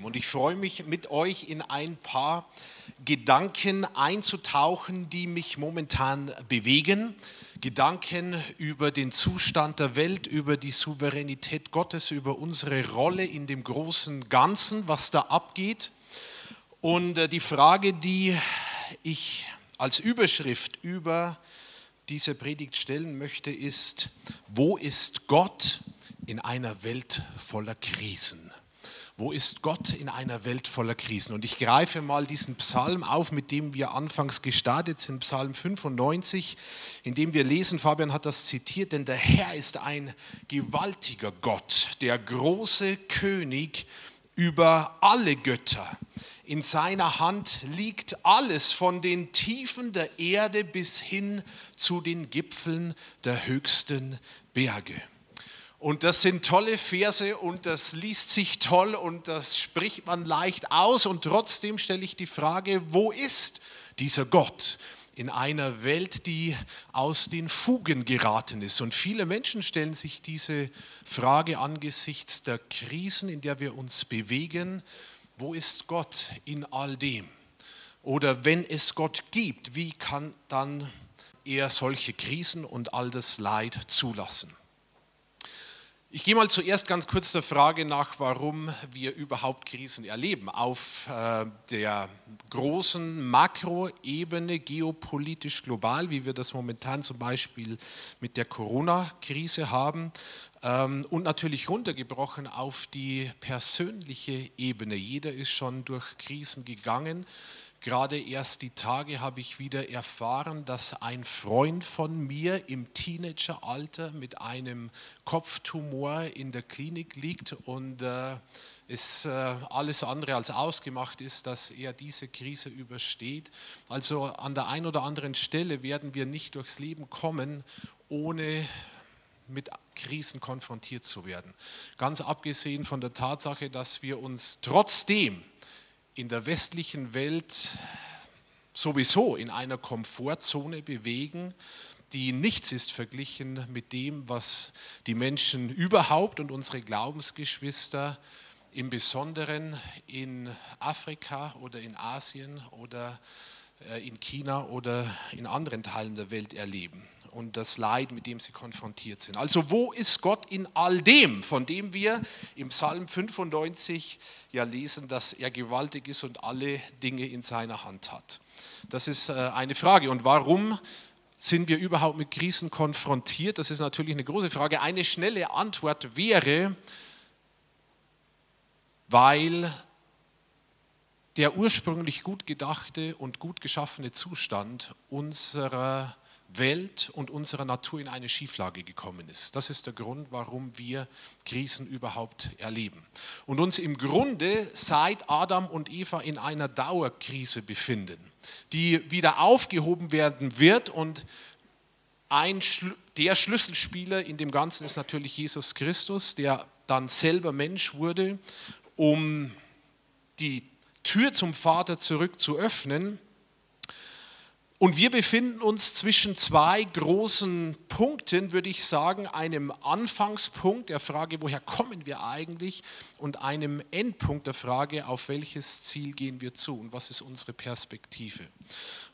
Und ich freue mich, mit euch in ein paar Gedanken einzutauchen, die mich momentan bewegen. Gedanken über den Zustand der Welt, über die Souveränität Gottes, über unsere Rolle in dem großen Ganzen, was da abgeht. Und äh, die Frage, die ich als Überschrift über diese Predigt stellen möchte, ist, wo ist Gott in einer Welt voller Krisen? Wo ist Gott in einer Welt voller Krisen? Und ich greife mal diesen Psalm auf, mit dem wir anfangs gestartet sind, Psalm 95, in dem wir lesen, Fabian hat das zitiert, denn der Herr ist ein gewaltiger Gott, der große König über alle Götter. In seiner Hand liegt alles von den Tiefen der Erde bis hin zu den Gipfeln der höchsten Berge. Und das sind tolle Verse und das liest sich toll und das spricht man leicht aus. Und trotzdem stelle ich die Frage, wo ist dieser Gott in einer Welt, die aus den Fugen geraten ist? Und viele Menschen stellen sich diese Frage angesichts der Krisen, in der wir uns bewegen. Wo ist Gott in all dem? Oder wenn es Gott gibt, wie kann dann er solche Krisen und all das Leid zulassen? Ich gehe mal zuerst ganz kurz der Frage nach, warum wir überhaupt Krisen erleben. Auf äh, der großen Makroebene, geopolitisch global, wie wir das momentan zum Beispiel mit der Corona-Krise haben. Ähm, und natürlich runtergebrochen auf die persönliche Ebene. Jeder ist schon durch Krisen gegangen. Gerade erst die Tage habe ich wieder erfahren, dass ein Freund von mir im Teenageralter mit einem Kopftumor in der Klinik liegt und äh, es äh, alles andere als ausgemacht ist, dass er diese Krise übersteht. Also an der einen oder anderen Stelle werden wir nicht durchs Leben kommen, ohne mit Krisen konfrontiert zu werden. Ganz abgesehen von der Tatsache, dass wir uns trotzdem in der westlichen Welt sowieso in einer Komfortzone bewegen, die nichts ist verglichen mit dem, was die Menschen überhaupt und unsere Glaubensgeschwister im Besonderen in Afrika oder in Asien oder äh, in China oder in anderen Teilen der Welt erleben und das Leid, mit dem sie konfrontiert sind. Also wo ist Gott in all dem, von dem wir im Psalm 95 ja lesen, dass er gewaltig ist und alle Dinge in seiner Hand hat? Das ist äh, eine Frage. Und warum sind wir überhaupt mit Krisen konfrontiert? Das ist natürlich eine große Frage. Eine schnelle Antwort wäre, weil der ursprünglich gut gedachte und gut geschaffene Zustand unserer Welt und unserer Natur in eine Schieflage gekommen ist. Das ist der Grund, warum wir Krisen überhaupt erleben. Und uns im Grunde seit Adam und Eva in einer Dauerkrise befinden, die wieder aufgehoben werden wird. Und ein, der Schlüsselspieler in dem Ganzen ist natürlich Jesus Christus, der dann selber Mensch wurde, um die Tür zum Vater zurück zu öffnen und wir befinden uns zwischen zwei großen Punkten, würde ich sagen, einem Anfangspunkt der Frage, woher kommen wir eigentlich, und einem Endpunkt der Frage, auf welches Ziel gehen wir zu? Und was ist unsere Perspektive.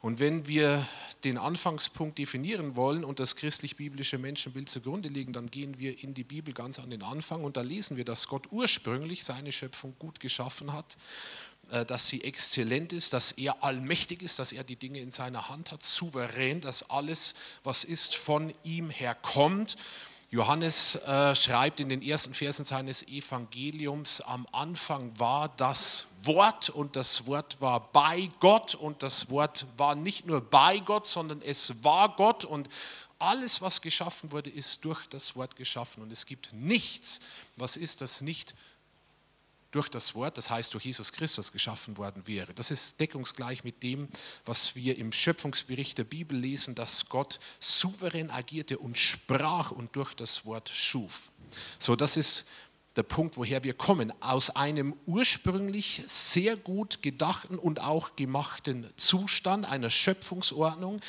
Und wenn wir den Anfangspunkt definieren wollen und das christlich-biblische Menschenbild zugrunde legen, dann gehen wir in die Bibel ganz an den Anfang. Und da lesen wir, dass Gott ursprünglich seine Schöpfung gut geschaffen hat dass sie exzellent ist, dass er allmächtig ist, dass er die Dinge in seiner Hand hat, souverän, dass alles, was ist, von ihm herkommt. Johannes äh, schreibt in den ersten Versen seines Evangeliums, am Anfang war das Wort und das Wort war bei Gott und das Wort war nicht nur bei Gott, sondern es war Gott und alles, was geschaffen wurde, ist durch das Wort geschaffen und es gibt nichts, was ist, das nicht durch das Wort, das heißt durch Jesus Christus geschaffen worden wäre. Das ist deckungsgleich mit dem, was wir im Schöpfungsbericht der Bibel lesen, dass Gott souverän agierte und sprach und durch das Wort schuf. So, das ist der Punkt, woher wir kommen, aus einem ursprünglich sehr gut gedachten und auch gemachten Zustand einer Schöpfungsordnung,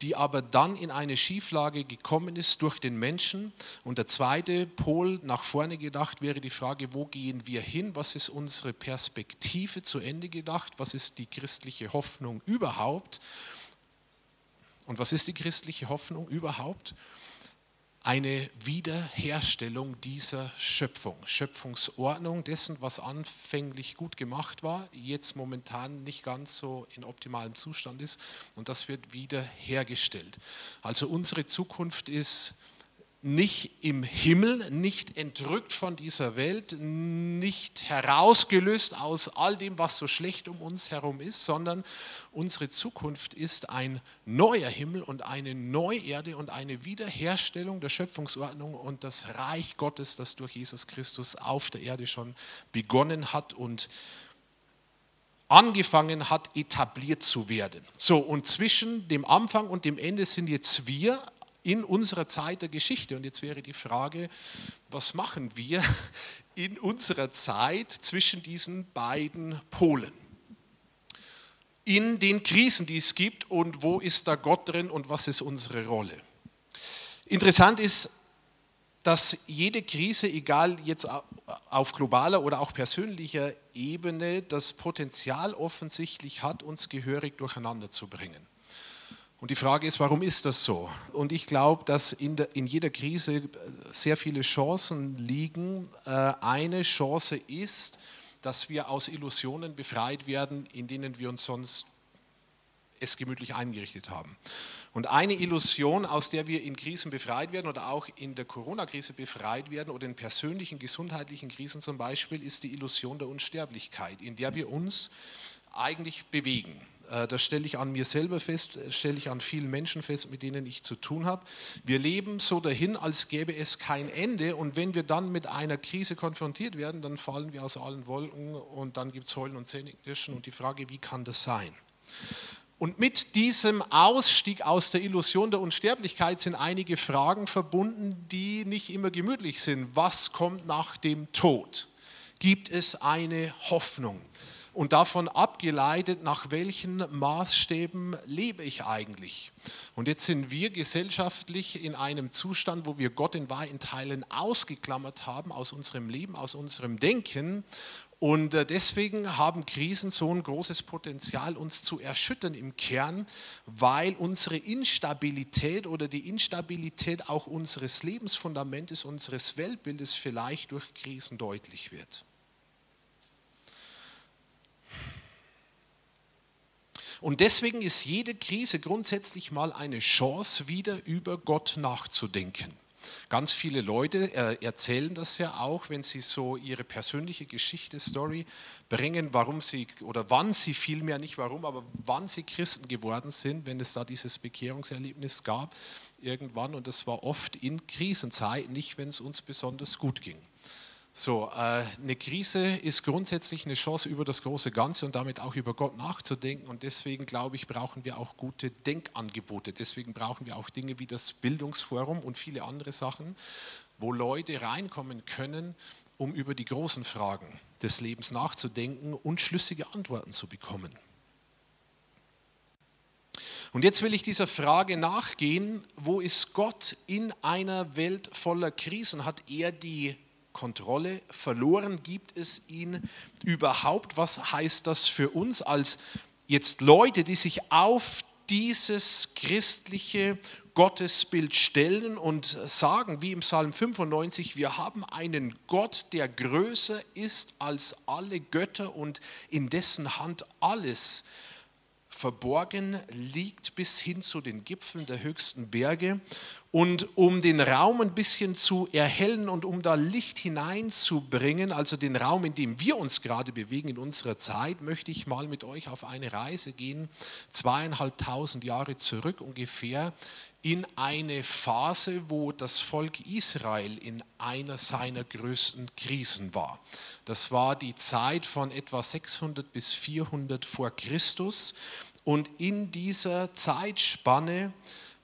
die aber dann in eine Schieflage gekommen ist durch den Menschen. Und der zweite Pol nach vorne gedacht wäre die Frage, wo gehen wir hin? Was ist unsere Perspektive zu Ende gedacht? Was ist die christliche Hoffnung überhaupt? Und was ist die christliche Hoffnung überhaupt? Eine Wiederherstellung dieser Schöpfung, Schöpfungsordnung dessen, was anfänglich gut gemacht war, jetzt momentan nicht ganz so in optimalem Zustand ist und das wird wiederhergestellt. Also unsere Zukunft ist nicht im Himmel, nicht entrückt von dieser Welt, nicht herausgelöst aus all dem, was so schlecht um uns herum ist, sondern unsere Zukunft ist ein neuer Himmel und eine neue Erde und eine Wiederherstellung der Schöpfungsordnung und das Reich Gottes, das durch Jesus Christus auf der Erde schon begonnen hat und angefangen hat, etabliert zu werden. So, und zwischen dem Anfang und dem Ende sind jetzt wir in unserer Zeit der Geschichte. Und jetzt wäre die Frage, was machen wir in unserer Zeit zwischen diesen beiden Polen? In den Krisen, die es gibt und wo ist da Gott drin und was ist unsere Rolle? Interessant ist, dass jede Krise, egal jetzt auf globaler oder auch persönlicher Ebene, das Potenzial offensichtlich hat, uns gehörig durcheinander zu bringen. Und die Frage ist, warum ist das so? Und ich glaube, dass in, der, in jeder Krise sehr viele Chancen liegen. Äh, eine Chance ist, dass wir aus Illusionen befreit werden, in denen wir uns sonst es gemütlich eingerichtet haben. Und eine Illusion, aus der wir in Krisen befreit werden oder auch in der Corona-Krise befreit werden oder in persönlichen gesundheitlichen Krisen zum Beispiel, ist die Illusion der Unsterblichkeit, in der wir uns eigentlich bewegen. Äh, das stelle ich an mir selber fest, äh, stelle ich an vielen Menschen fest, mit denen ich zu tun habe. Wir leben so dahin, als gäbe es kein Ende. Und wenn wir dann mit einer Krise konfrontiert werden, dann fallen wir aus allen Wolken und dann gibt es Heulen und Zähneknirschen. Und die Frage, wie kann das sein? Und mit diesem Ausstieg aus der Illusion der Unsterblichkeit sind einige Fragen verbunden, die nicht immer gemütlich sind. Was kommt nach dem Tod? Gibt es eine Hoffnung? Und davon abgeleitet, nach welchen Maßstäben lebe ich eigentlich. Und jetzt sind wir gesellschaftlich in einem Zustand, wo wir Gott in weiten Teilen ausgeklammert haben aus unserem Leben, aus unserem Denken. Und äh, deswegen haben Krisen so ein großes Potenzial, uns zu erschüttern im Kern, weil unsere Instabilität oder die Instabilität auch unseres Lebensfundamentes, unseres Weltbildes vielleicht durch Krisen deutlich wird. Und deswegen ist jede Krise grundsätzlich mal eine Chance, wieder über Gott nachzudenken. Ganz viele Leute äh, erzählen das ja auch, wenn sie so ihre persönliche Geschichte, Story bringen, warum sie oder wann sie vielmehr, nicht warum, aber wann sie Christen geworden sind, wenn es da dieses Bekehrungserlebnis gab irgendwann. Und das war oft in Krisenzeiten, nicht wenn es uns besonders gut ging. So, äh, eine Krise ist grundsätzlich eine Chance, über das große Ganze und damit auch über Gott nachzudenken. Und deswegen, glaube ich, brauchen wir auch gute Denkangebote. Deswegen brauchen wir auch Dinge wie das Bildungsforum und viele andere Sachen, wo Leute reinkommen können, um über die großen Fragen des Lebens nachzudenken und schlüssige Antworten zu bekommen. Und jetzt will ich dieser Frage nachgehen, wo ist Gott in einer Welt voller Krisen? Hat er die Kontrolle verloren? Gibt es ihn überhaupt? Was heißt das für uns als jetzt Leute, die sich auf dieses christliche Gottesbild stellen und sagen, wie im Psalm 95, wir haben einen Gott, der größer ist als alle Götter und in dessen Hand alles verborgen liegt bis hin zu den Gipfeln der höchsten Berge. Und um den Raum ein bisschen zu erhellen und um da Licht hineinzubringen, also den Raum, in dem wir uns gerade bewegen in unserer Zeit, möchte ich mal mit euch auf eine Reise gehen, zweieinhalbtausend Jahre zurück ungefähr, in eine Phase, wo das Volk Israel in einer seiner größten Krisen war. Das war die Zeit von etwa 600 bis 400 vor Christus. Und in dieser Zeitspanne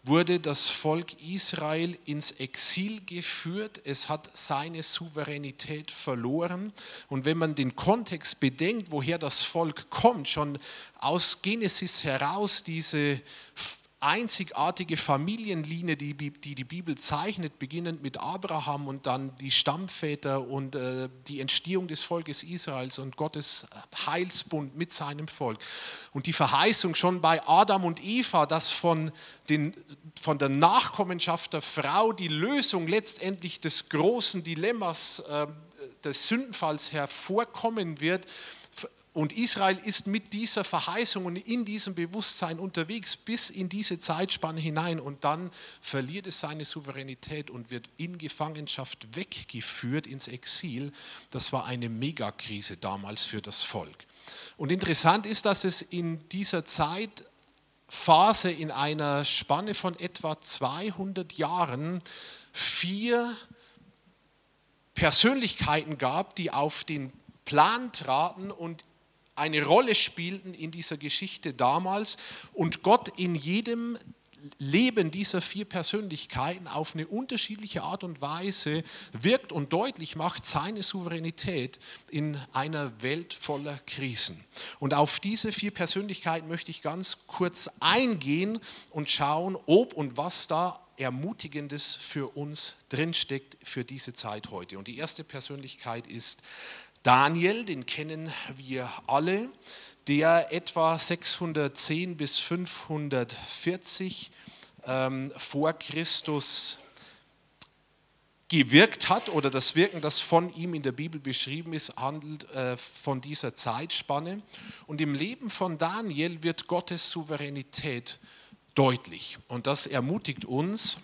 wurde das Volk Israel ins Exil geführt. Es hat seine Souveränität verloren. Und wenn man den Kontext bedenkt, woher das Volk kommt, schon aus Genesis heraus diese einzigartige Familienlinie, die, die die Bibel zeichnet, beginnend mit Abraham und dann die Stammväter und äh, die Entstehung des Volkes Israels und Gottes Heilsbund mit seinem Volk. Und die Verheißung schon bei Adam und Eva, dass von, den, von der Nachkommenschaft der Frau die Lösung letztendlich des großen Dilemmas äh, des Sündenfalls hervorkommen wird, und Israel ist mit dieser Verheißung und in diesem Bewusstsein unterwegs bis in diese Zeitspanne hinein und dann verliert es seine Souveränität und wird in Gefangenschaft weggeführt ins Exil. Das war eine Megakrise damals für das Volk. Und interessant ist, dass es in dieser Zeitphase in einer Spanne von etwa 200 Jahren vier Persönlichkeiten gab, die auf den Plan traten und eine Rolle spielten in dieser Geschichte damals und Gott in jedem Leben dieser vier Persönlichkeiten auf eine unterschiedliche Art und Weise wirkt und deutlich macht seine Souveränität in einer Welt voller Krisen. Und auf diese vier Persönlichkeiten möchte ich ganz kurz eingehen und schauen, ob und was da Ermutigendes für uns drinsteckt für diese Zeit heute. Und die erste Persönlichkeit ist Daniel, den kennen wir alle, der etwa 610 bis 540 ähm, vor Christus gewirkt hat oder das Wirken, das von ihm in der Bibel beschrieben ist, handelt äh, von dieser Zeitspanne. Und im Leben von Daniel wird Gottes Souveränität deutlich. Und das ermutigt uns,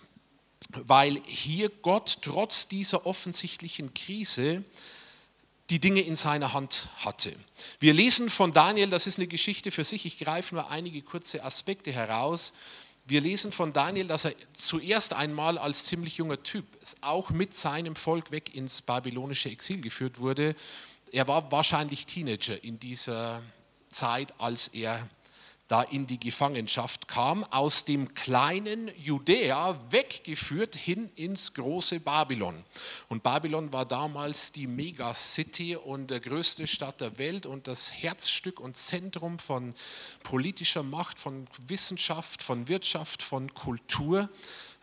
weil hier Gott trotz dieser offensichtlichen Krise die Dinge in seiner Hand hatte. Wir lesen von Daniel, das ist eine Geschichte für sich, ich greife nur einige kurze Aspekte heraus. Wir lesen von Daniel, dass er zuerst einmal als ziemlich junger Typ auch mit seinem Volk weg ins babylonische Exil geführt wurde. Er war wahrscheinlich Teenager in dieser Zeit, als er da in die Gefangenschaft kam, aus dem kleinen Judäa weggeführt hin ins große Babylon. Und Babylon war damals die Megacity und der größte Stadt der Welt und das Herzstück und Zentrum von politischer Macht, von Wissenschaft, von Wirtschaft, von Kultur.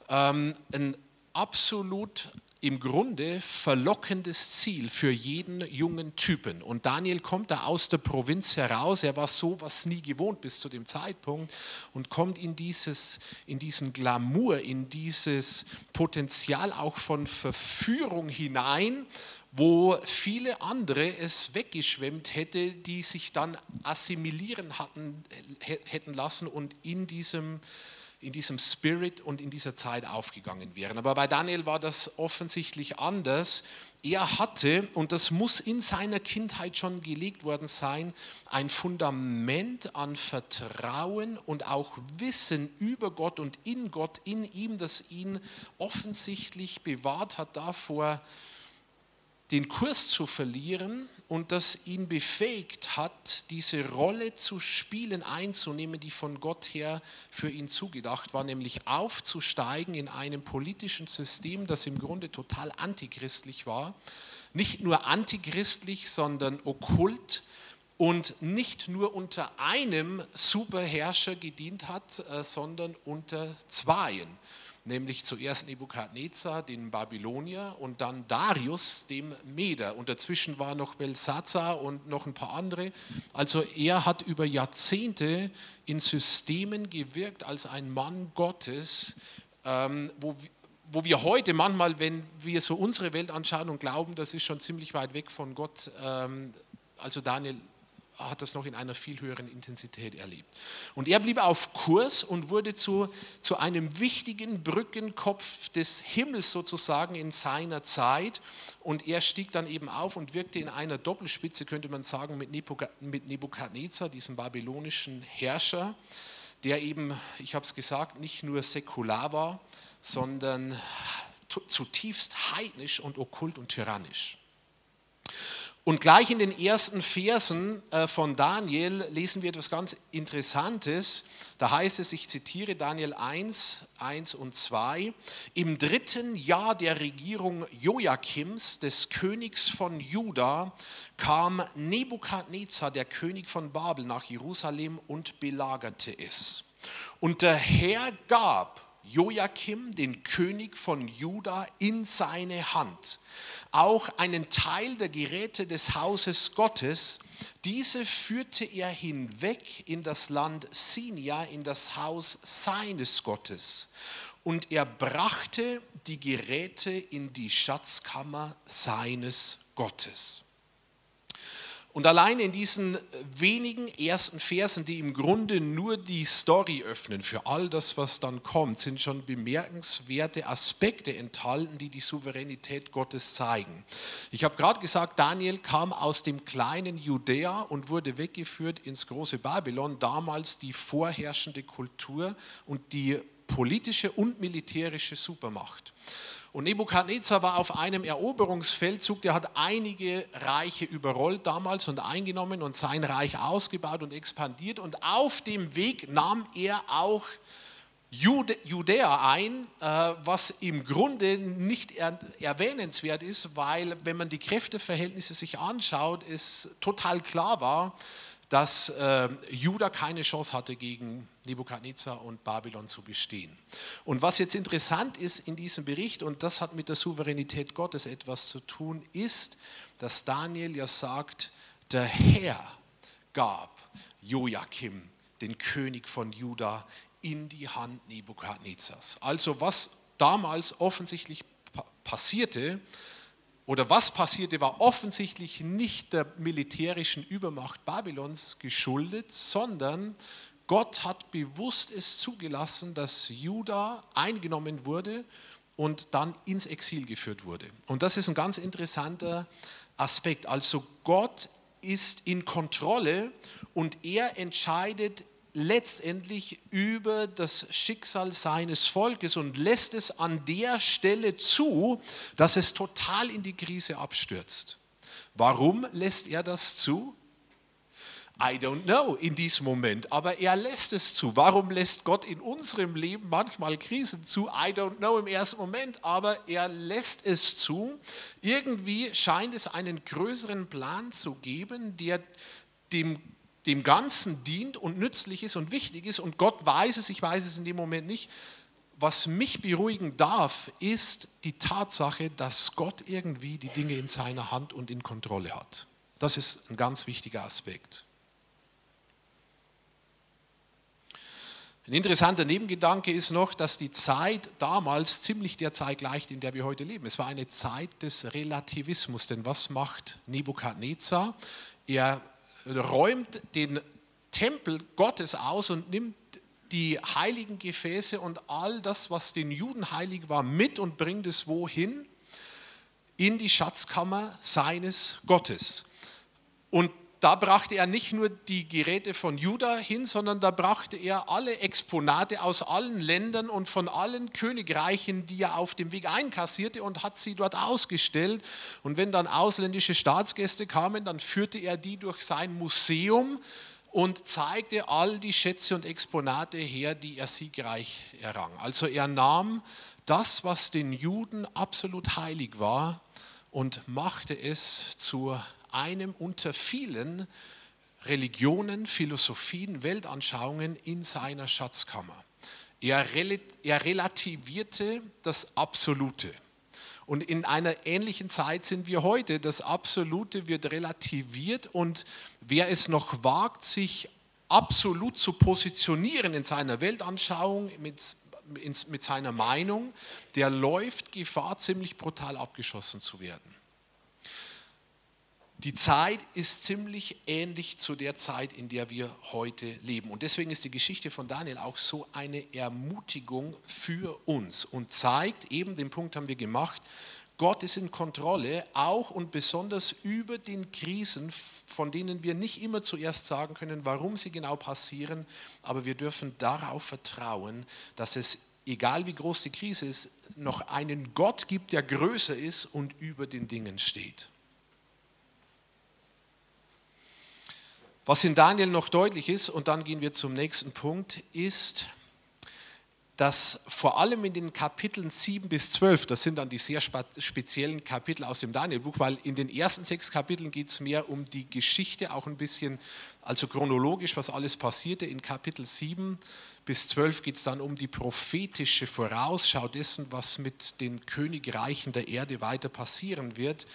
Ähm, ein absolut im Grunde verlockendes Ziel für jeden jungen Typen. Und Daniel kommt da aus der Provinz heraus, er war sowas nie gewohnt bis zu dem Zeitpunkt und kommt in, dieses, in diesen Glamour, in dieses Potenzial auch von Verführung hinein, wo viele andere es weggeschwemmt hätte, die sich dann assimilieren hatten, hätten lassen und in diesem in diesem Spirit und in dieser Zeit aufgegangen wären. Aber bei Daniel war das offensichtlich anders. Er hatte, und das muss in seiner Kindheit schon gelegt worden sein, ein Fundament an Vertrauen und auch Wissen über Gott und in Gott, in ihm, das ihn offensichtlich bewahrt hat davor, den Kurs zu verlieren und das ihn befähigt hat, diese Rolle zu spielen, einzunehmen, die von Gott her für ihn zugedacht war, nämlich aufzusteigen in einem politischen System, das im Grunde total antichristlich war. Nicht nur antichristlich, sondern okkult und nicht nur unter einem Superherrscher gedient hat, äh, sondern unter zweien nämlich zuerst Nebukadnezar, den Babylonier, und dann Darius, dem Meder. Und dazwischen war noch Belsazar und noch ein paar andere. Also er hat über Jahrzehnte in Systemen gewirkt als ein Mann Gottes, ähm, wo, wo wir heute manchmal, wenn wir so unsere Welt anschauen und glauben, das ist schon ziemlich weit weg von Gott, ähm, also Daniel hat das noch in einer viel höheren Intensität erlebt. Und er blieb auf Kurs und wurde zu, zu einem wichtigen Brückenkopf des Himmels sozusagen in seiner Zeit. Und er stieg dann eben auf und wirkte in einer Doppelspitze, könnte man sagen, mit Nebukadnezar, diesem babylonischen Herrscher, der eben, ich habe es gesagt, nicht nur säkular war, sondern zutiefst heidnisch und okkult und tyrannisch. Und gleich in den ersten Versen äh, von Daniel lesen wir etwas ganz Interessantes. Da heißt es, ich zitiere Daniel 1, 1 und 2, im dritten Jahr der Regierung Joachims, des Königs von Juda, kam Nebukadnezar, der König von Babel, nach Jerusalem und belagerte es. Und der Herr gab Joachim, den König von Juda, in seine Hand. Auch einen Teil der Geräte des Hauses Gottes, diese führte er hinweg in das Land Sinia, in das Haus seines Gottes. Und er brachte die Geräte in die Schatzkammer seines Gottes. Und allein in diesen wenigen ersten Versen, die im Grunde nur die Story öffnen für all das, was dann kommt, sind schon bemerkenswerte Aspekte enthalten, die die Souveränität Gottes zeigen. Ich habe gerade gesagt, Daniel kam aus dem kleinen Judäa und wurde weggeführt ins große Babylon, damals die vorherrschende Kultur und die politische und militärische Supermacht. Und Nebukadnezar war auf einem Eroberungsfeldzug, der hat einige Reiche überrollt damals und eingenommen und sein Reich ausgebaut und expandiert. Und auf dem Weg nahm er auch Judäa ein, äh, was im Grunde nicht erwähnenswert ist, weil wenn man die Kräfteverhältnisse sich anschaut, es total klar war, dass äh, Juda keine Chance hatte, gegen Nebukadnezar und Babylon zu bestehen. Und was jetzt interessant ist in diesem Bericht, und das hat mit der Souveränität Gottes etwas zu tun, ist, dass Daniel ja sagt, der Herr gab Joachim, den König von Juda, in die Hand Nebukadnezars. Also was damals offensichtlich passierte, oder was passierte, war offensichtlich nicht der militärischen Übermacht Babylons geschuldet, sondern Gott hat bewusst es zugelassen, dass Juda eingenommen wurde und dann ins Exil geführt wurde. Und das ist ein ganz interessanter Aspekt. Also Gott ist in Kontrolle und er entscheidet letztendlich über das Schicksal seines Volkes und lässt es an der Stelle zu, dass es total in die Krise abstürzt. Warum lässt er das zu? I don't know in diesem Moment, aber er lässt es zu. Warum lässt Gott in unserem Leben manchmal Krisen zu? I don't know im ersten Moment, aber er lässt es zu. Irgendwie scheint es einen größeren Plan zu geben, der dem dem Ganzen dient und nützlich ist und wichtig ist und Gott weiß es, ich weiß es in dem Moment nicht. Was mich beruhigen darf, ist die Tatsache, dass Gott irgendwie die Dinge in seiner Hand und in Kontrolle hat. Das ist ein ganz wichtiger Aspekt. Ein interessanter Nebengedanke ist noch, dass die Zeit damals ziemlich der Zeit gleicht, in der wir heute leben. Es war eine Zeit des Relativismus, denn was macht Nebukadnezar? Er räumt den Tempel Gottes aus und nimmt die heiligen Gefäße und all das, was den Juden heilig war, mit und bringt es wohin? In die Schatzkammer seines Gottes. Und da brachte er nicht nur die Geräte von Juda hin, sondern da brachte er alle Exponate aus allen Ländern und von allen Königreichen, die er auf dem Weg einkassierte und hat sie dort ausgestellt. Und wenn dann ausländische Staatsgäste kamen, dann führte er die durch sein Museum und zeigte all die Schätze und Exponate her, die er siegreich errang. Also er nahm das, was den Juden absolut heilig war, und machte es zur einem unter vielen Religionen, Philosophien, Weltanschauungen in seiner Schatzkammer. Er, er relativierte das Absolute. Und in einer ähnlichen Zeit sind wir heute. Das Absolute wird relativiert und wer es noch wagt, sich absolut zu positionieren in seiner Weltanschauung, mit, mit seiner Meinung, der läuft Gefahr, ziemlich brutal abgeschossen zu werden. Die Zeit ist ziemlich ähnlich zu der Zeit, in der wir heute leben. Und deswegen ist die Geschichte von Daniel auch so eine Ermutigung für uns und zeigt, eben den Punkt haben wir gemacht, Gott ist in Kontrolle, auch und besonders über den Krisen, von denen wir nicht immer zuerst sagen können, warum sie genau passieren, aber wir dürfen darauf vertrauen, dass es, egal wie groß die Krise ist, noch einen Gott gibt, der größer ist und über den Dingen steht. Was in Daniel noch deutlich ist, und dann gehen wir zum nächsten Punkt, ist, dass vor allem in den Kapiteln 7 bis 12, das sind dann die sehr speziellen Kapitel aus dem Danielbuch, weil in den ersten sechs Kapiteln geht es mehr um die Geschichte, auch ein bisschen, also chronologisch, was alles passierte. In Kapitel 7 bis 12 geht es dann um die prophetische Vorausschau dessen, was mit den Königreichen der Erde weiter passieren wird.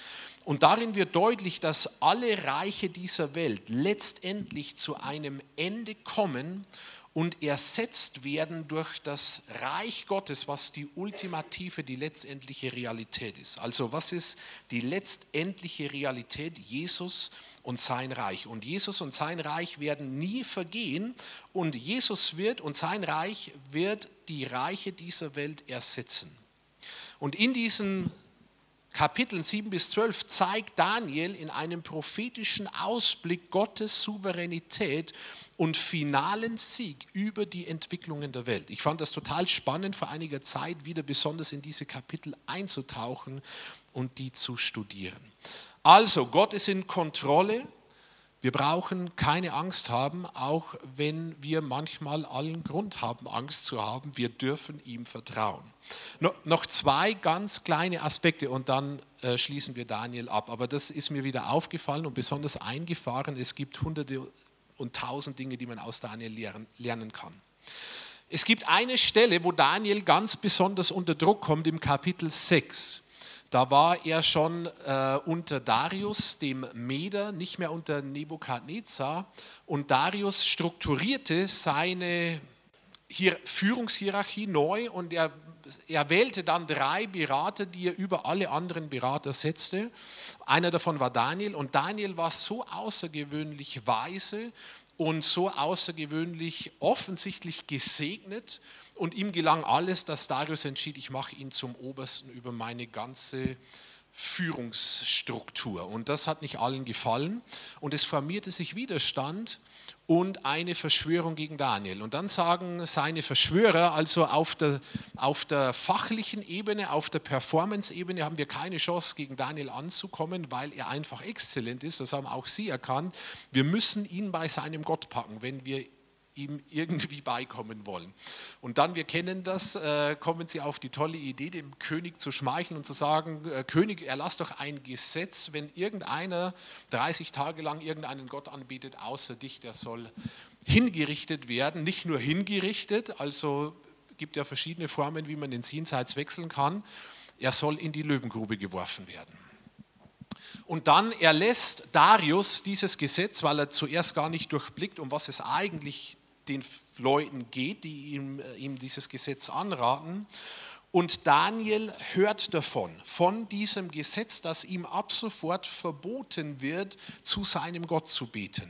Und darin wird deutlich, dass alle Reiche dieser Welt letztendlich zu einem Ende kommen und ersetzt werden durch das Reich Gottes, was die ultimative, die letztendliche Realität ist. Also was ist die letztendliche Realität? Jesus und sein Reich. Und Jesus und sein Reich werden nie vergehen und Jesus wird und sein Reich wird die Reiche dieser Welt ersetzen. Und in diesen Kapiteln 7 bis 12 zeigt Daniel in einem prophetischen Ausblick Gottes Souveränität und finalen Sieg über die Entwicklungen der Welt. Ich fand das total spannend, vor einiger Zeit wieder besonders in diese Kapitel einzutauchen und die zu studieren. Also, Gott ist in Kontrolle wir brauchen keine Angst haben, auch wenn wir manchmal allen Grund haben, Angst zu haben. Wir dürfen ihm vertrauen. noch zwei ganz kleine Aspekte und dann äh, schließen wir Daniel ab. Aber das ist mir wieder aufgefallen und besonders eingefahren. Es gibt hunderte und tausend Dinge, die man aus Daniel lernen kann. Es gibt eine Stelle, wo Daniel ganz besonders unter Druck kommt im Kapitel 6. Da war er schon äh, unter Darius, dem Meder, nicht mehr unter Nebukadnezar. Und Darius strukturierte seine Hier Führungshierarchie neu und er, er wählte dann drei Berater, die er über alle anderen Berater setzte. Einer davon war Daniel und Daniel war so außergewöhnlich weise und so außergewöhnlich offensichtlich gesegnet und ihm gelang alles, dass Darius entschied, ich mache ihn zum Obersten über meine ganze Führungsstruktur. Und das hat nicht allen gefallen. Und es formierte sich Widerstand und eine Verschwörung gegen Daniel. Und dann sagen seine Verschwörer, also auf der, auf der fachlichen Ebene, auf der Performance-Ebene haben wir keine Chance, gegen Daniel anzukommen, weil er einfach exzellent ist. Das haben auch sie erkannt. Wir müssen ihn bei seinem Gott packen, wenn wir ihm irgendwie beikommen wollen. Und dann, wir kennen das, äh, kommen sie auf die tolle Idee, dem König zu schmeicheln und zu sagen, äh, König, erlass doch ein Gesetz, wenn irgendeiner 30 Tage lang irgendeinen Gott anbietet, außer dich, der soll hingerichtet werden. Nicht nur hingerichtet, also gibt ja verschiedene Formen, wie man den Jenseits wechseln kann. Er soll in die Löwengrube geworfen werden. Und dann erlässt Darius dieses Gesetz, weil er zuerst gar nicht durchblickt, um was es eigentlich den Leuten geht, die ihm, äh, ihm dieses Gesetz anraten. Und Daniel hört davon, von diesem Gesetz, dass ihm ab sofort verboten wird, zu seinem Gott zu beten.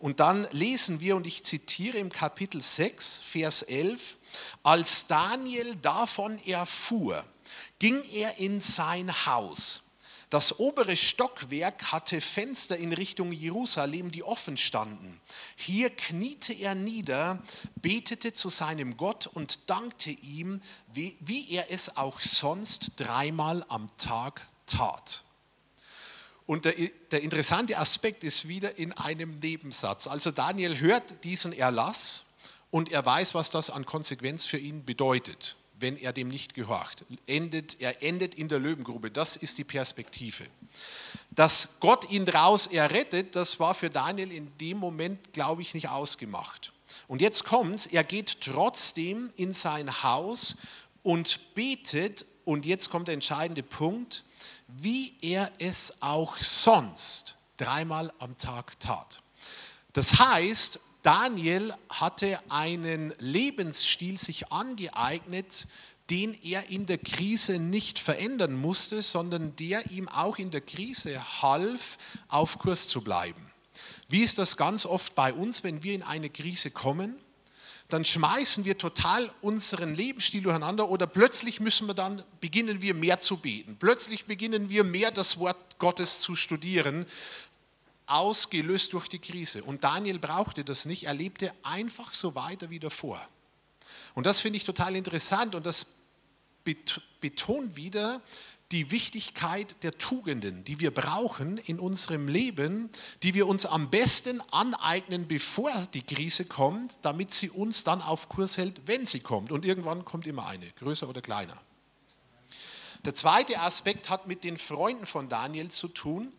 Und dann lesen wir, und ich zitiere im Kapitel 6, Vers 11, als Daniel davon erfuhr, ging er in sein Haus das obere Stockwerk hatte Fenster in Richtung Jerusalem, die offen standen. Hier kniete er nieder, betete zu seinem Gott und dankte ihm, wie, wie er es auch sonst dreimal am Tag tat. Und der, der interessante Aspekt ist wieder in einem Nebensatz. Also Daniel hört diesen Erlass und er weiß, was das an Konsequenz für ihn bedeutet wenn er dem nicht gehorcht. Endet, er endet in der Löwengrube. Das ist die Perspektive. Dass Gott ihn raus errettet, das war für Daniel in dem Moment, glaube ich, nicht ausgemacht. Und jetzt kommt's, er geht trotzdem in sein Haus und betet, und jetzt kommt der entscheidende Punkt, wie er es auch sonst dreimal am Tag tat. Das heißt, Daniel hatte einen Lebensstil sich angeeignet, den er in der Krise nicht verändern musste, sondern der ihm auch in der Krise half, auf Kurs zu bleiben. Wie ist das ganz oft bei uns, wenn wir in eine Krise kommen? Dann schmeißen wir total unseren Lebensstil durcheinander oder plötzlich müssen wir dann beginnen wir mehr zu beten. Plötzlich beginnen wir mehr das Wort Gottes zu studieren, ausgelöst durch die Krise. Und Daniel brauchte das nicht, er lebte einfach so weiter wie davor. Und das finde ich total interessant und das betont wieder die Wichtigkeit der Tugenden, die wir brauchen in unserem Leben, die wir uns am besten aneignen, bevor die Krise kommt, damit sie uns dann auf Kurs hält, wenn sie kommt. Und irgendwann kommt immer eine, größer oder kleiner. Der zweite Aspekt hat mit den Freunden von Daniel zu tun.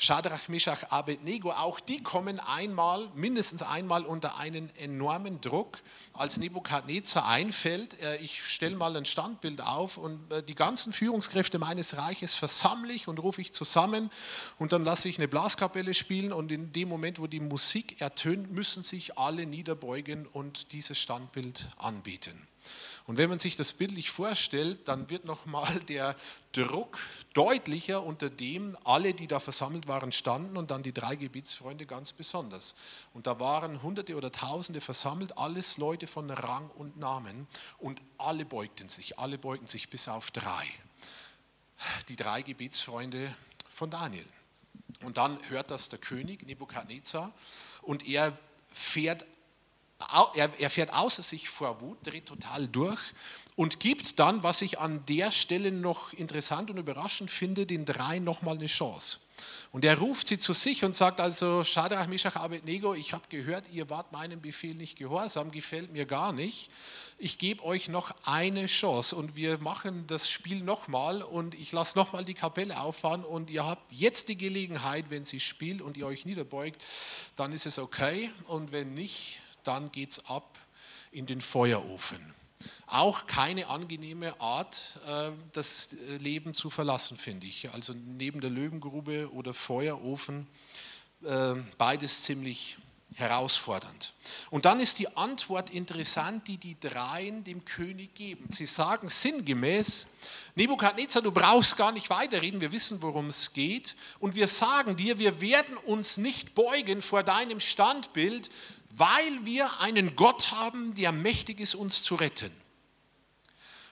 Shadrach, Meshach, Abednego, auch die kommen einmal, mindestens einmal unter einen enormen Druck, als Nebukadnezar einfällt. Äh, ich stelle mal ein Standbild auf und äh, die ganzen Führungskräfte meines Reiches versammle ich und rufe ich zusammen und dann lasse ich eine Blaskapelle spielen und in dem Moment, wo die Musik ertönt, müssen sich alle niederbeugen und dieses Standbild anbieten. Und wenn man sich das bildlich vorstellt, dann wird nochmal der Druck deutlicher, unter dem alle, die da versammelt waren, standen und dann die drei Gebietsfreunde ganz besonders. Und da waren Hunderte oder Tausende versammelt, alles Leute von Rang und Namen und alle beugten sich, alle beugten sich bis auf drei. Die drei Gebetsfreunde von Daniel. Und dann hört das der König Nebukadnezar und er fährt er, fährt außer sich vor Wut, dreht total durch und gibt dann, was ich an der Stelle noch interessant und überraschend finde, den dreien nochmal eine Chance. Und er ruft sie zu sich und sagt also, Shadrach, Meshach, Abednego, ich habe gehört, ihr wart meinem Befehl nicht gehorsam, gefällt mir gar nicht. Ich gebe euch noch eine Chance und wir machen das Spiel nochmal und ich lasse nochmal die Kapelle auffahren und ihr habt jetzt die Gelegenheit, wenn sie spielt und ihr euch niederbeugt, dann ist es okay und wenn nicht, dann geht es ab in den Feuerofen. Auch keine angenehme Art, äh, das Leben zu verlassen, finde ich. Also neben der Löwengrube oder Feuerofen, äh, beides ziemlich herausfordernd. Und dann ist die Antwort interessant, die die Dreien dem König geben. Sie sagen sinngemäß, Nebukadnezar, du brauchst gar nicht weiterreden, wir wissen, worum es geht. Und wir sagen dir, wir werden uns nicht beugen vor deinem Standbild, weil wir einen Gott haben, der mächtig ist, uns zu retten.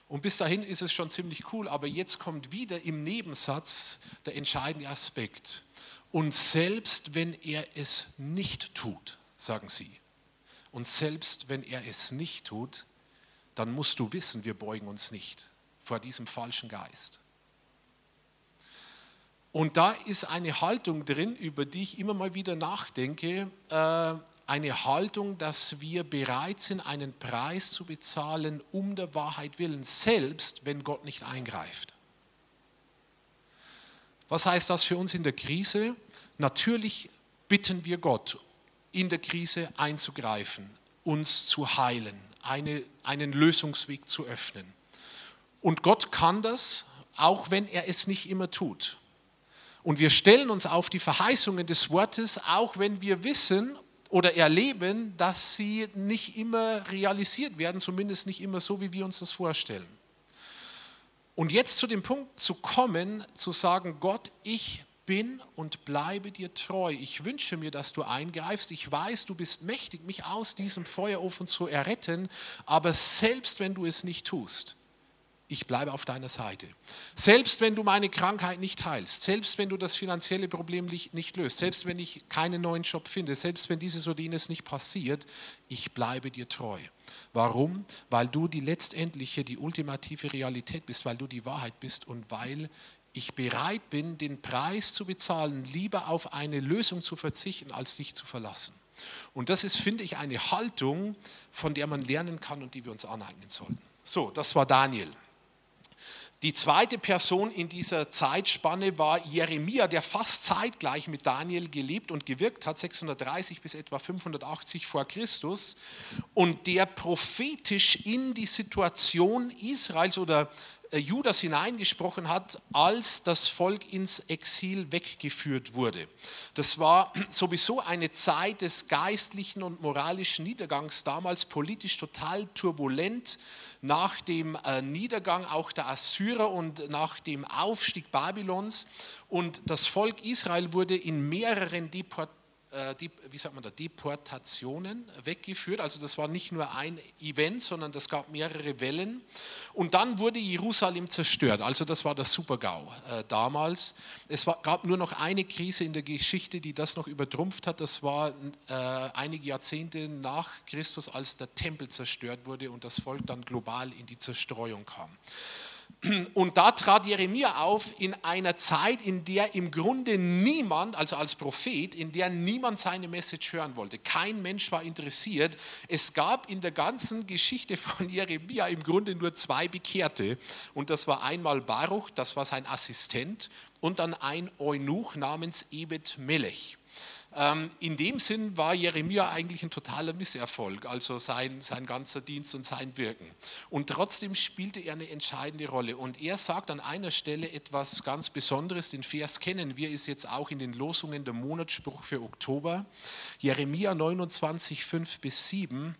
Und bis dahin ist es schon ziemlich cool, aber jetzt kommt wieder im Nebensatz der entscheidende Aspekt. Und selbst wenn er es nicht tut, sagen sie, und selbst wenn er es nicht tut, dann musst du wissen, wir beugen uns nicht vor diesem falschen Geist. Und da ist eine Haltung drin, über die ich immer mal wieder nachdenke, äh, eine Haltung, dass wir bereit sind, einen Preis zu bezahlen, um der Wahrheit willen, selbst wenn Gott nicht eingreift. Was heißt das für uns in der Krise? Natürlich bitten wir Gott, in der Krise einzugreifen, uns zu heilen, eine, einen Lösungsweg zu öffnen. Und Gott kann das, auch wenn er es nicht immer tut. Und wir stellen uns auf die Verheißungen des Wortes, auch wenn wir wissen oder erleben, dass sie nicht immer realisiert werden, zumindest nicht immer so, wie wir uns das vorstellen. Und jetzt zu dem Punkt zu kommen, zu sagen, Gott, ich bin und bleibe dir treu. Ich wünsche mir, dass du eingreifst. Ich weiß, du bist mächtig, mich aus diesem Feuerofen zu erretten, aber selbst wenn du es nicht tust, ich bleibe auf deiner Seite. Selbst wenn du meine Krankheit nicht heilst, selbst wenn du das finanzielle Problem nicht löst, selbst wenn ich keinen neuen Job finde, selbst wenn dieses oder jenes nicht passiert, ich bleibe dir treu. Warum? Weil du die letztendliche, die ultimative Realität bist, weil du die Wahrheit bist und weil ich bereit bin, den Preis zu bezahlen, lieber auf eine Lösung zu verzichten, als dich zu verlassen. Und das ist, finde ich, eine Haltung, von der man lernen kann und die wir uns aneignen sollten. So, das war Daniel. Die zweite Person in dieser Zeitspanne war Jeremia, der fast zeitgleich mit Daniel gelebt und gewirkt hat, 630 bis etwa 580 vor Christus, und der prophetisch in die Situation Israels oder äh, Judas hineingesprochen hat, als das Volk ins Exil weggeführt wurde. Das war sowieso eine Zeit des geistlichen und moralischen Niedergangs, damals politisch total turbulent nach dem äh, Niedergang auch der Assyrer und nach dem Aufstieg Babylons. Und das Volk Israel wurde in mehreren Deportationen äh, wie sagt man da, Deportationen weggeführt. Also das war nicht nur ein Event, sondern das gab mehrere Wellen. Und dann wurde Jerusalem zerstört. Also das war das Supergau äh, damals. Es gab nur noch eine Krise in der Geschichte, die das noch übertrumpft hat. Das war äh, einige Jahrzehnte nach Christus, als der Tempel zerstört wurde und das Volk dann global in die Zerstreuung kam. Und da trat Jeremia auf in einer Zeit, in der im Grunde niemand, also als Prophet, in der niemand seine Message hören wollte. Kein Mensch war interessiert. Es gab in der ganzen Geschichte von Jeremia im Grunde nur zwei Bekehrte. Und das war einmal Baruch, das war sein Assistent, und dann ein Eunuch namens Ebed Melech. Ähm, in dem Sinn war Jeremia eigentlich ein totaler Misserfolg, also sein, sein ganzer Dienst und sein Wirken. Und trotzdem spielte er eine entscheidende Rolle. Und er sagt an einer Stelle etwas ganz Besonderes, den Vers kennen wir, ist jetzt auch in den Losungen der Monatsspruch für Oktober. Jeremia 29, 5 bis 7.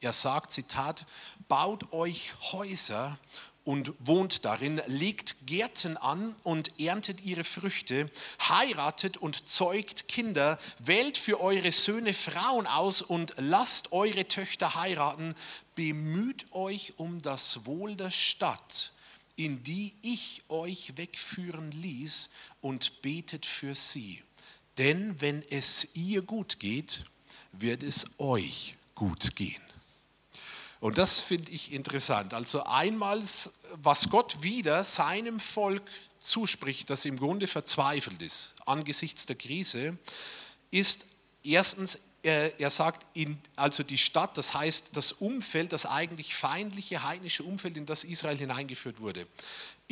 Er sagt, Zitat, baut euch Häuser und wohnt darin, legt Gärten an und erntet ihre Früchte, heiratet und zeugt Kinder, wählt für eure Söhne Frauen aus und lasst eure Töchter heiraten, bemüht euch um das Wohl der Stadt, in die ich euch wegführen ließ, und betet für sie. Denn wenn es ihr gut geht, wird es euch gut gehen. Und das finde ich interessant. Also einmal, was Gott wieder seinem Volk zuspricht, das im Grunde verzweifelt ist angesichts der Krise, ist erstens, er sagt, also die Stadt, das heißt das Umfeld, das eigentlich feindliche, heidnische Umfeld, in das Israel hineingeführt wurde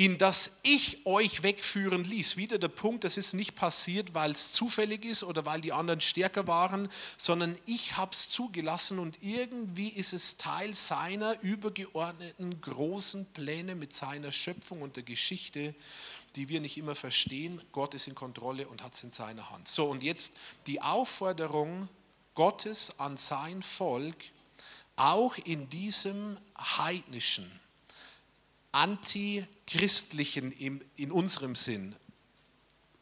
in das ich euch wegführen ließ. Wieder der Punkt, das ist nicht passiert, weil es zufällig ist oder weil die anderen stärker waren, sondern ich habe es zugelassen und irgendwie ist es Teil seiner übergeordneten großen Pläne mit seiner Schöpfung und der Geschichte, die wir nicht immer verstehen. Gott ist in Kontrolle und hat es in seiner Hand. So, und jetzt die Aufforderung Gottes an sein Volk, auch in diesem heidnischen, antichristlichen in unserem Sinn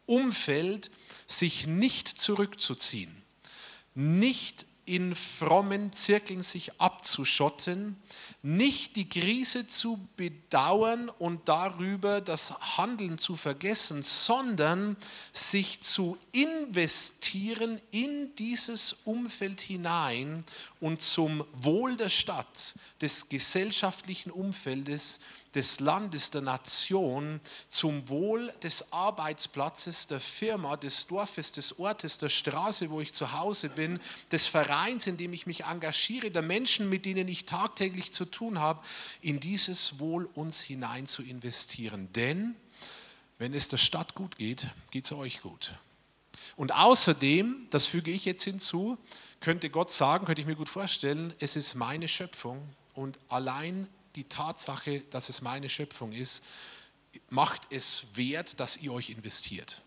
Umfeld sich nicht zurückzuziehen, nicht in frommen Zirkeln sich abzuschotten, nicht die Krise zu bedauern und darüber das Handeln zu vergessen, sondern sich zu investieren in dieses Umfeld hinein und zum Wohl der Stadt, des gesellschaftlichen Umfeldes des Landes, der Nation, zum Wohl des Arbeitsplatzes, der Firma, des Dorfes, des Ortes, der Straße, wo ich zu Hause bin, des Vereins, in dem ich mich engagiere, der Menschen, mit denen ich tagtäglich zu tun habe, in dieses Wohl uns hinein zu investieren. Denn wenn es der Stadt gut geht, geht es euch gut. Und außerdem, das füge ich jetzt hinzu, könnte Gott sagen, könnte ich mir gut vorstellen, es ist meine Schöpfung und allein die Tatsache, dass es meine Schöpfung ist, macht es wert, dass ihr euch investiert.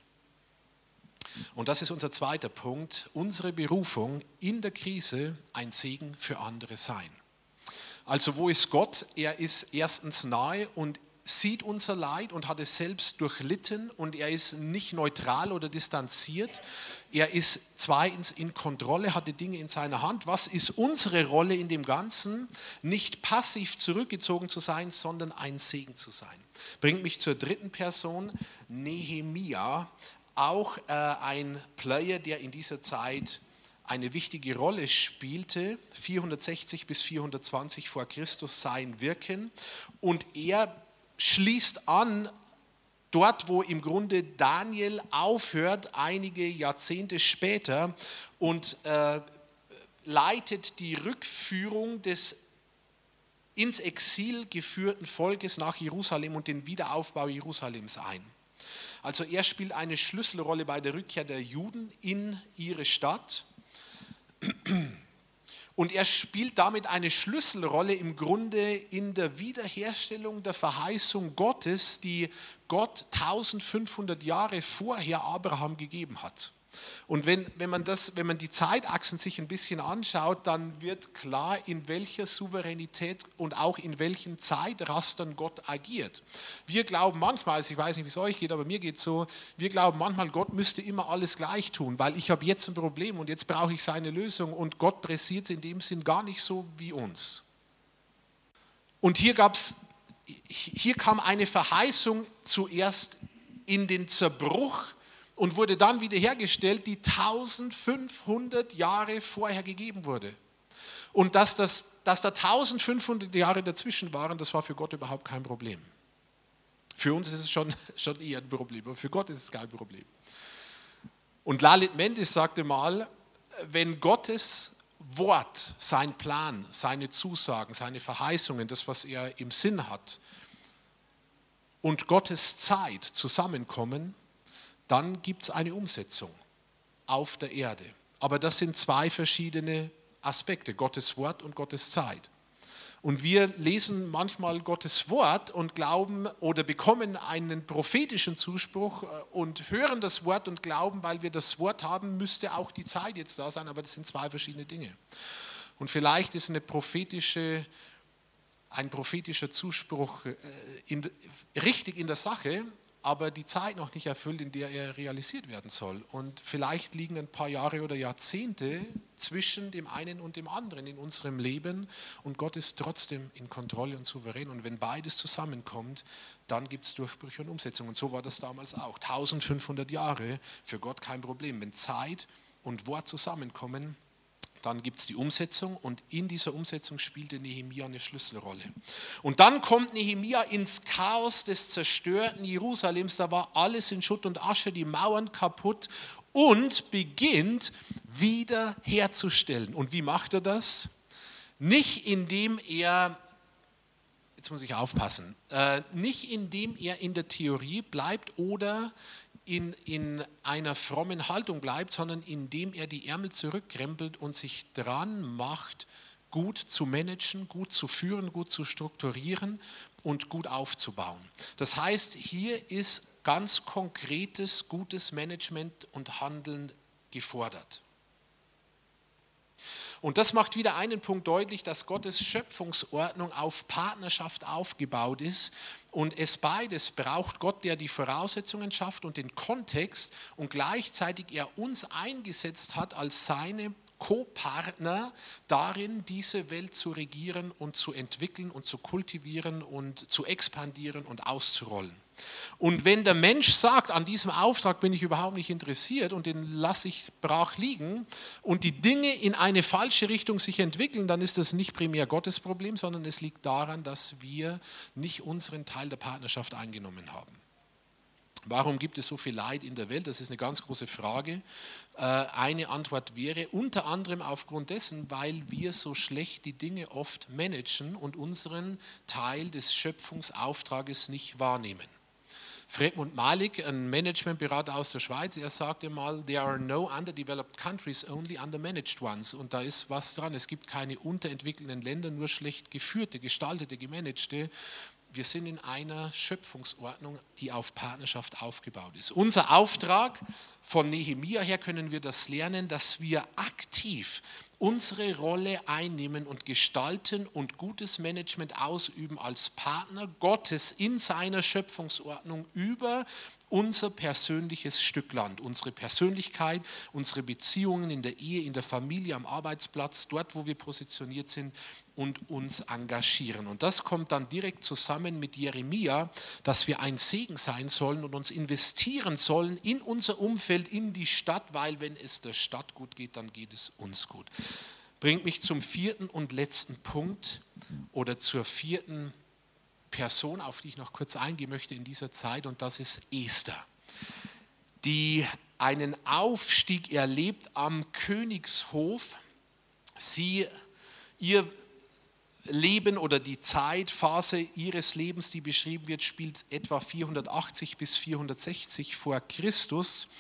Und das ist unser zweiter Punkt, unsere Berufung in der Krise ein Segen für andere sein. Also wo ist Gott? Er ist erstens nahe und sieht unser Leid und hat es selbst durchlitten und er ist nicht neutral oder distanziert. Er ist zweitens in Kontrolle, hat die Dinge in seiner Hand. Was ist unsere Rolle in dem Ganzen? Nicht passiv zurückgezogen zu sein, sondern ein Segen zu sein. Bringt mich zur dritten Person, Nehemia, auch äh, ein Player, der in dieser Zeit eine wichtige Rolle spielte, 460 bis 420 vor Christus sein Wirken. Und er schließt an dort, wo im Grunde Daniel aufhört, einige Jahrzehnte später und äh, leitet die Rückführung des ins Exil geführten Volkes nach Jerusalem und den Wiederaufbau Jerusalems ein. Also er spielt eine Schlüsselrolle bei der Rückkehr der Juden in ihre Stadt. Und er spielt damit eine Schlüsselrolle im Grunde in der Wiederherstellung der Verheißung Gottes, die Gott 1500 Jahre vorher Abraham gegeben hat. Und wenn, wenn, man das, wenn man die Zeitachsen sich ein bisschen anschaut, dann wird klar, in welcher Souveränität und auch in welchen Zeitrastern Gott agiert. Wir glauben manchmal, also ich weiß nicht, wie es euch geht, aber mir geht es so, wir glauben manchmal, Gott müsste immer alles gleich tun, weil ich habe jetzt ein Problem und jetzt brauche ich seine Lösung und Gott pressiert es in dem Sinn gar nicht so wie uns. Und hier gab es, hier kam eine Verheißung zuerst in den Zerbruch und wurde dann wiederhergestellt, die 1500 Jahre vorher gegeben wurde. Und dass, das, dass da 1500 Jahre dazwischen waren, das war für Gott überhaupt kein Problem. Für uns ist es schon, schon eher ein Problem, aber für Gott ist es kein Problem. Und Lalit Mendis sagte mal, wenn Gottes Wort, sein Plan, seine Zusagen, seine Verheißungen, das, was er im Sinn hat, und Gottes Zeit zusammenkommen, dann gibt es eine Umsetzung auf der Erde. Aber das sind zwei verschiedene Aspekte, Gottes Wort und Gottes Zeit. Und wir lesen manchmal Gottes Wort und glauben oder bekommen einen prophetischen Zuspruch äh, und hören das Wort und glauben, weil wir das Wort haben, müsste auch die Zeit jetzt da sein, aber das sind zwei verschiedene Dinge. Und vielleicht ist eine prophetische, ein prophetischer Zuspruch äh, in, richtig in der Sache, aber die Zeit noch nicht erfüllt, in der er realisiert werden soll. Und vielleicht liegen ein paar Jahre oder Jahrzehnte zwischen dem einen und dem anderen in unserem Leben und Gott ist trotzdem in Kontrolle und souverän. Und wenn beides zusammenkommt, dann gibt es Durchbrüche und Umsetzung. Und so war das damals auch. 1500 Jahre, für Gott kein Problem. Wenn Zeit und Wort zusammenkommen, dann gibt es die Umsetzung und in dieser Umsetzung spielte Nehemia eine Schlüsselrolle. Und dann kommt Nehemia ins Chaos des zerstörten Jerusalems, da war alles in Schutt und Asche, die Mauern kaputt und beginnt wieder herzustellen. Und wie macht er das? Nicht indem er, jetzt muss ich aufpassen, äh, nicht indem er in der Theorie bleibt oder in, in einer frommen Haltung bleibt, sondern indem er die Ärmel zurückkrempelt und sich dran macht, gut zu managen, gut zu führen, gut zu strukturieren und gut aufzubauen. Das heißt, hier ist ganz konkretes, gutes Management und Handeln gefordert. Und das macht wieder einen Punkt deutlich, dass Gottes Schöpfungsordnung auf Partnerschaft aufgebaut ist und es beides braucht Gott, der die Voraussetzungen schafft und den Kontext und gleichzeitig er uns eingesetzt hat als seine Co-Partner darin, diese Welt zu regieren und zu entwickeln und zu kultivieren und zu expandieren und auszurollen. Und wenn der Mensch sagt, an diesem Auftrag bin ich überhaupt nicht interessiert und den lasse ich brach liegen und die Dinge in eine falsche Richtung sich entwickeln, dann ist das nicht primär Gottes Problem, sondern es liegt daran, dass wir nicht unseren Teil der Partnerschaft eingenommen haben. Warum gibt es so viel Leid in der Welt? Das ist eine ganz große Frage. Äh, eine Antwort wäre unter anderem aufgrund dessen, weil wir so schlecht die Dinge oft managen und unseren Teil des Schöpfungsauftrages nicht wahrnehmen. Fredmund Malik, ein Managementberater aus der Schweiz, er sagte mal, there are no underdeveloped countries, only undermanaged ones. Und da ist was dran. Es gibt keine unterentwickelten Länder, nur schlecht geführte, gestaltete, gemanagte. Wir sind in einer Schöpfungsordnung, die auf Partnerschaft aufgebaut ist. Unser Auftrag von Nehemia her können wir das lernen, dass wir aktiv unsere Rolle einnehmen und gestalten und gutes Management ausüben als Partner Gottes in seiner Schöpfungsordnung über unser persönliches Stück Land, unsere Persönlichkeit, unsere Beziehungen in der Ehe, in der Familie, am Arbeitsplatz, dort, wo wir positioniert sind und uns engagieren. Und das kommt dann direkt zusammen mit Jeremia, dass wir ein Segen sein sollen und uns investieren sollen in unser Umfeld, in die Stadt, weil wenn es der Stadt gut geht, dann geht es uns gut. Bringt mich zum vierten und letzten Punkt oder zur vierten Person, auf die ich noch kurz eingehen möchte in dieser Zeit, und das ist Esther, die einen Aufstieg erlebt am Königshof. Sie, ihr Leben oder die Zeitphase ihres Lebens, die beschrieben wird, spielt etwa 480 bis 460 vor Christus.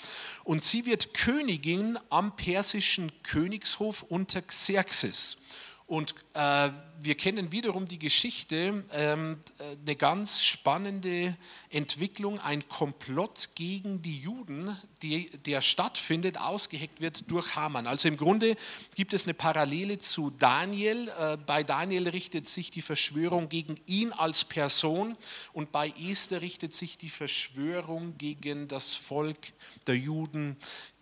Und sie wird Königin am persischen Königshof unter Xerxes. Und äh, wir kennen wiederum die Geschichte, ähm, eine ganz spannende Entwicklung, ein Komplott gegen die Juden, die, der stattfindet, ausgeheckt wird durch Haman. Also im Grunde gibt es eine Parallele zu Daniel. Äh, bei Daniel richtet sich die Verschwörung gegen ihn als Person und bei Esther richtet sich die Verschwörung gegen das Volk der Juden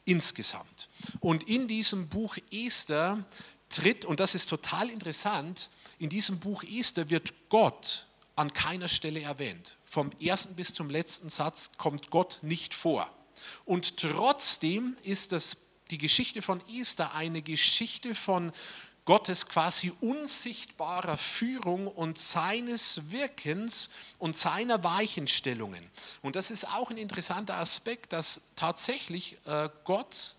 insgesamt. Und in diesem Buch Esther tritt, und das ist total interessant, in diesem Buch Esther wird Gott an keiner Stelle erwähnt. Vom ersten bis zum letzten Satz kommt Gott nicht vor. Und trotzdem ist das, die Geschichte von Esther eine Geschichte von Gottes quasi unsichtbarer Führung und seines Wirkens und seiner Weichenstellungen. Und das ist auch ein interessanter Aspekt, dass tatsächlich äh, Gott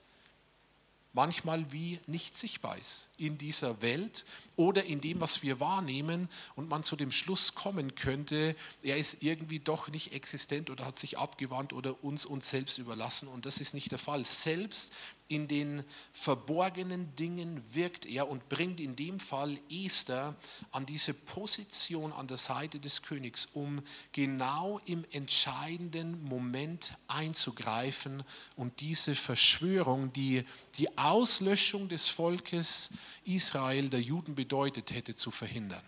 manchmal wie nicht sichtbar ist in dieser Welt oder in dem, was wir wahrnehmen und man zu dem Schluss kommen könnte, er ist irgendwie doch nicht existent oder hat sich abgewandt oder uns uns selbst überlassen und das ist nicht der Fall. Selbst in den verborgenen Dingen wirkt er und bringt in dem Fall Esther an diese Position an der Seite des Königs, um genau im entscheidenden Moment einzugreifen und diese Verschwörung, die die Auslöschung des Volkes Israel, der Juden bedeutet hätte, zu verhindern.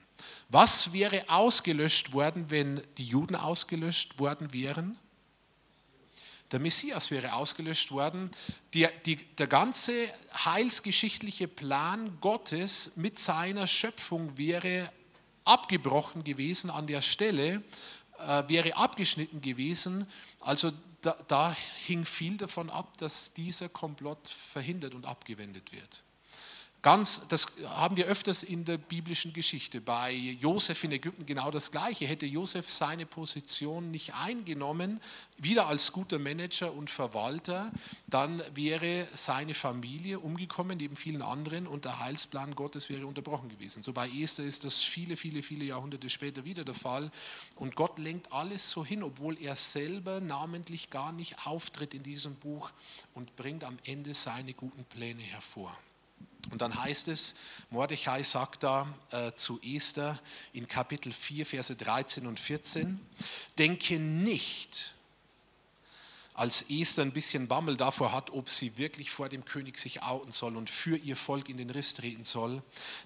Was wäre ausgelöscht worden, wenn die Juden ausgelöscht worden wären? Der Messias wäre ausgelöscht worden. Die, die, der ganze heilsgeschichtliche Plan Gottes mit seiner Schöpfung wäre abgebrochen gewesen an der Stelle, äh, wäre abgeschnitten gewesen. Also da, da hing viel davon ab, dass dieser Komplott verhindert und abgewendet wird. Ganz, das haben wir öfters in der biblischen Geschichte. Bei Josef in Ägypten genau das Gleiche. Hätte Josef seine Position nicht eingenommen, wieder als guter Manager und Verwalter, dann wäre seine Familie umgekommen, neben vielen anderen, und der Heilsplan Gottes wäre unterbrochen gewesen. So bei Esther ist das viele, viele, viele Jahrhunderte später wieder der Fall. Und Gott lenkt alles so hin, obwohl er selber namentlich gar nicht auftritt in diesem Buch und bringt am Ende seine guten Pläne hervor. Und dann heißt es, Mordechai sagt da äh, zu Esther in Kapitel 4, Verse 13 und 14, denke nicht, als Esther ein bisschen Bammel davor hat, ob sie wirklich vor dem König sich outen soll und für ihr Volk in den Riss treten soll,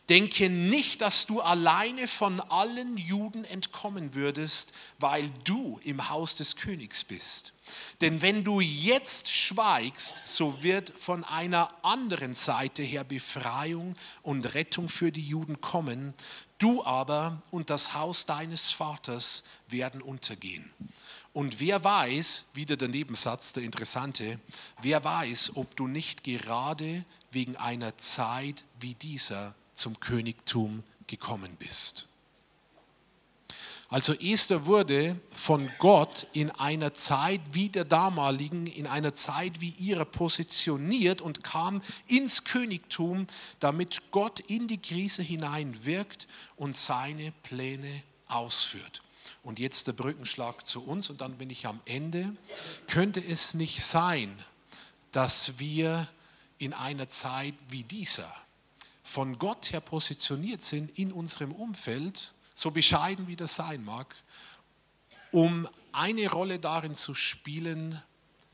denke nicht, dass du alleine von allen Juden entkommen würdest, weil du im Haus des Königs bist. Denn wenn du jetzt schweigst, so wird von einer anderen Seite her Befreiung und Rettung für die Juden kommen. Du aber und das Haus deines Vaters werden untergehen. Und wer weiß, wieder der Nebensatz, der interessante, wer weiß, ob du nicht gerade wegen einer Zeit wie dieser zum Königtum gekommen bist. Also Esther wurde von Gott in einer Zeit wie der damaligen, in einer Zeit wie ihrer positioniert und kam ins Königtum, damit Gott in die Krise hinein wirkt und seine Pläne ausführt. Und jetzt der Brückenschlag zu uns und dann bin ich am Ende. Könnte es nicht sein, dass wir in einer Zeit wie dieser von Gott her positioniert sind in unserem Umfeld, so bescheiden wie das sein mag, um eine Rolle darin zu spielen,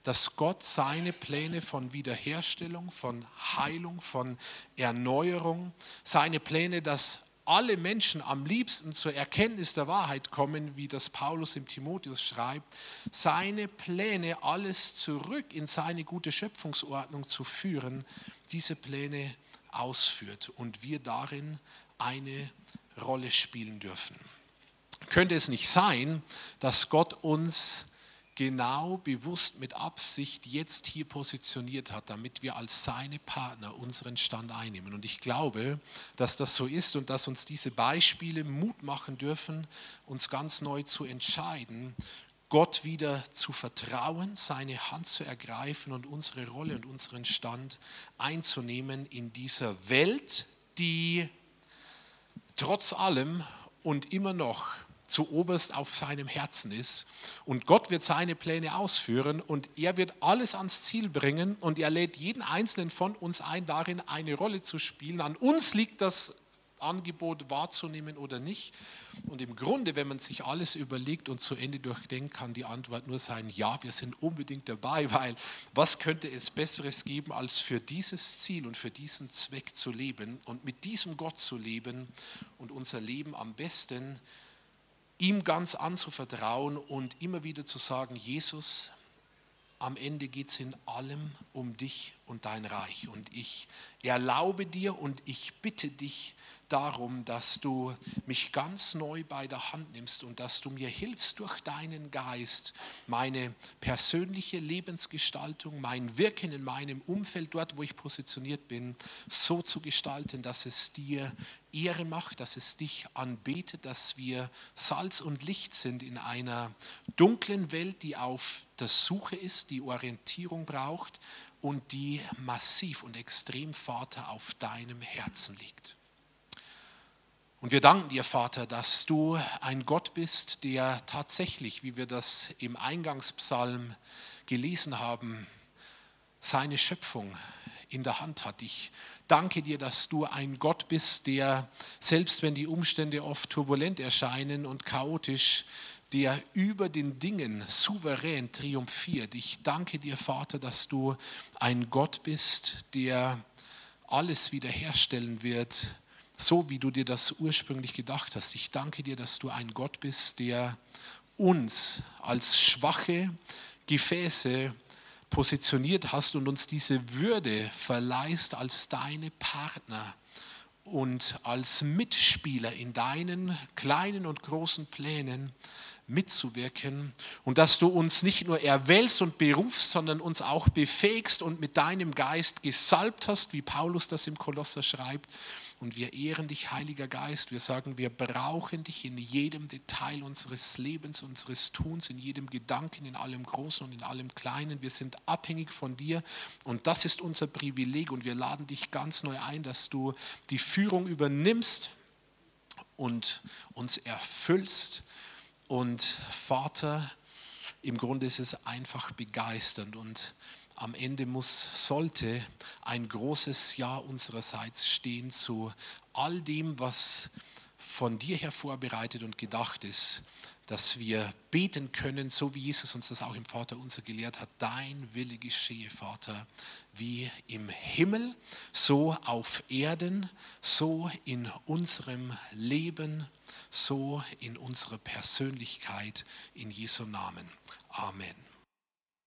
dass Gott seine Pläne von Wiederherstellung, von Heilung, von Erneuerung, seine Pläne, dass alle Menschen am liebsten zur Erkenntnis der Wahrheit kommen, wie das Paulus im Timotheus schreibt, seine Pläne alles zurück in seine gute Schöpfungsordnung zu führen, diese Pläne ausführt und wir darin eine Rolle spielen dürfen. Könnte es nicht sein, dass Gott uns genau bewusst mit Absicht jetzt hier positioniert hat, damit wir als seine Partner unseren Stand einnehmen. Und ich glaube, dass das so ist und dass uns diese Beispiele Mut machen dürfen, uns ganz neu zu entscheiden, Gott wieder zu vertrauen, seine Hand zu ergreifen und unsere Rolle und unseren Stand einzunehmen in dieser Welt, die trotz allem und immer noch zu oberst auf seinem Herzen ist. Und Gott wird seine Pläne ausführen und er wird alles ans Ziel bringen und er lädt jeden Einzelnen von uns ein, darin eine Rolle zu spielen. An uns liegt das Angebot wahrzunehmen oder nicht. Und im Grunde, wenn man sich alles überlegt und zu Ende durchdenkt, kann die Antwort nur sein, ja, wir sind unbedingt dabei, weil was könnte es Besseres geben, als für dieses Ziel und für diesen Zweck zu leben und mit diesem Gott zu leben und unser Leben am besten ihm ganz anzuvertrauen und immer wieder zu sagen, Jesus, am Ende geht es in allem um dich und dein Reich. Und ich erlaube dir und ich bitte dich, darum, dass du mich ganz neu bei der Hand nimmst und dass du mir hilfst durch deinen Geist, meine persönliche Lebensgestaltung, mein Wirken in meinem Umfeld, dort wo ich positioniert bin, so zu gestalten, dass es dir Ehre macht, dass es dich anbetet, dass wir Salz und Licht sind in einer dunklen Welt, die auf der Suche ist, die Orientierung braucht und die massiv und extrem, Vater, auf deinem Herzen liegt. Und wir danken dir, Vater, dass du ein Gott bist, der tatsächlich, wie wir das im Eingangspsalm gelesen haben, seine Schöpfung in der Hand hat. Ich danke dir, dass du ein Gott bist, der, selbst wenn die Umstände oft turbulent erscheinen und chaotisch, der über den Dingen souverän triumphiert. Ich danke dir, Vater, dass du ein Gott bist, der alles wiederherstellen wird, so wie du dir das ursprünglich gedacht hast. Ich danke dir, dass du ein Gott bist, der uns als schwache Gefäße positioniert hast und uns diese Würde verleihst als deine Partner und als Mitspieler in deinen kleinen und großen Plänen mitzuwirken und dass du uns nicht nur erwählst und berufst, sondern uns auch befähigst und mit deinem Geist gesalbt hast, wie Paulus das im Kolosser schreibt. Und wir ehren dich, Heiliger Geist. Wir sagen, wir brauchen dich in jedem Detail unseres Lebens, unseres Tuns, in jedem Gedanken, in allem Großen und in allem Kleinen. Wir sind abhängig von dir und das ist unser Privileg. Und wir laden dich ganz neu ein, dass du die Führung übernimmst und uns erfüllst und Vater, im Grunde ist es einfach begeisternd und am Ende muss, sollte ein großes Ja unsererseits stehen zu all dem, was von dir her vorbereitet und gedacht ist, dass wir beten können, so wie Jesus uns das auch im Vater unser gelehrt hat, dein Wille geschehe, Vater, wie im Himmel, so auf Erden, so in unserem Leben so in unsere Persönlichkeit in Jesu Namen. Amen.